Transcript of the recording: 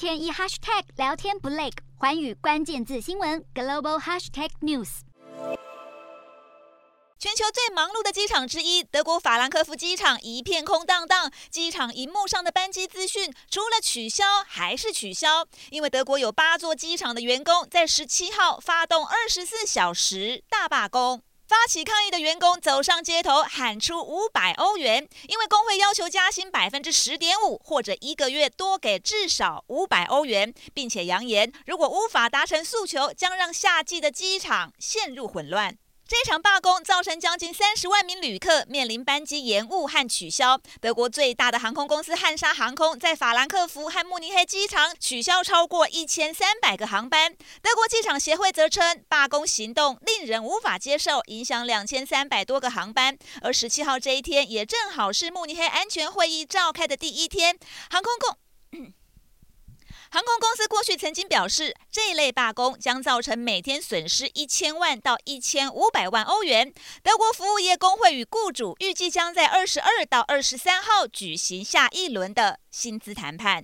天一 hashtag 聊天不累，环宇关键字新闻 global hashtag news。全球最忙碌的机场之一，德国法兰克福机场一片空荡荡，机场荧幕上的班机资讯除了取消还是取消，因为德国有八座机场的员工在十七号发动二十四小时大罢工。发起抗议的员工走上街头，喊出五百欧元，因为工会要求加薪百分之十点五，或者一个月多给至少五百欧元，并且扬言，如果无法达成诉求，将让夏季的机场陷入混乱。这场罢工造成将近三十万名旅客面临班机延误和取消。德国最大的航空公司汉莎航空在法兰克福和慕尼黑机场取消超过一千三百个航班。德国机场协会则称，罢工行动令人无法接受，影响两千三百多个航班。而十七号这一天也正好是慕尼黑安全会议召开的第一天，航空公。航空公司过去曾经表示，这类罢工将造成每天损失一千万到一千五百万欧元。德国服务业工会与雇主预计将在二十二到二十三号举行下一轮的薪资谈判。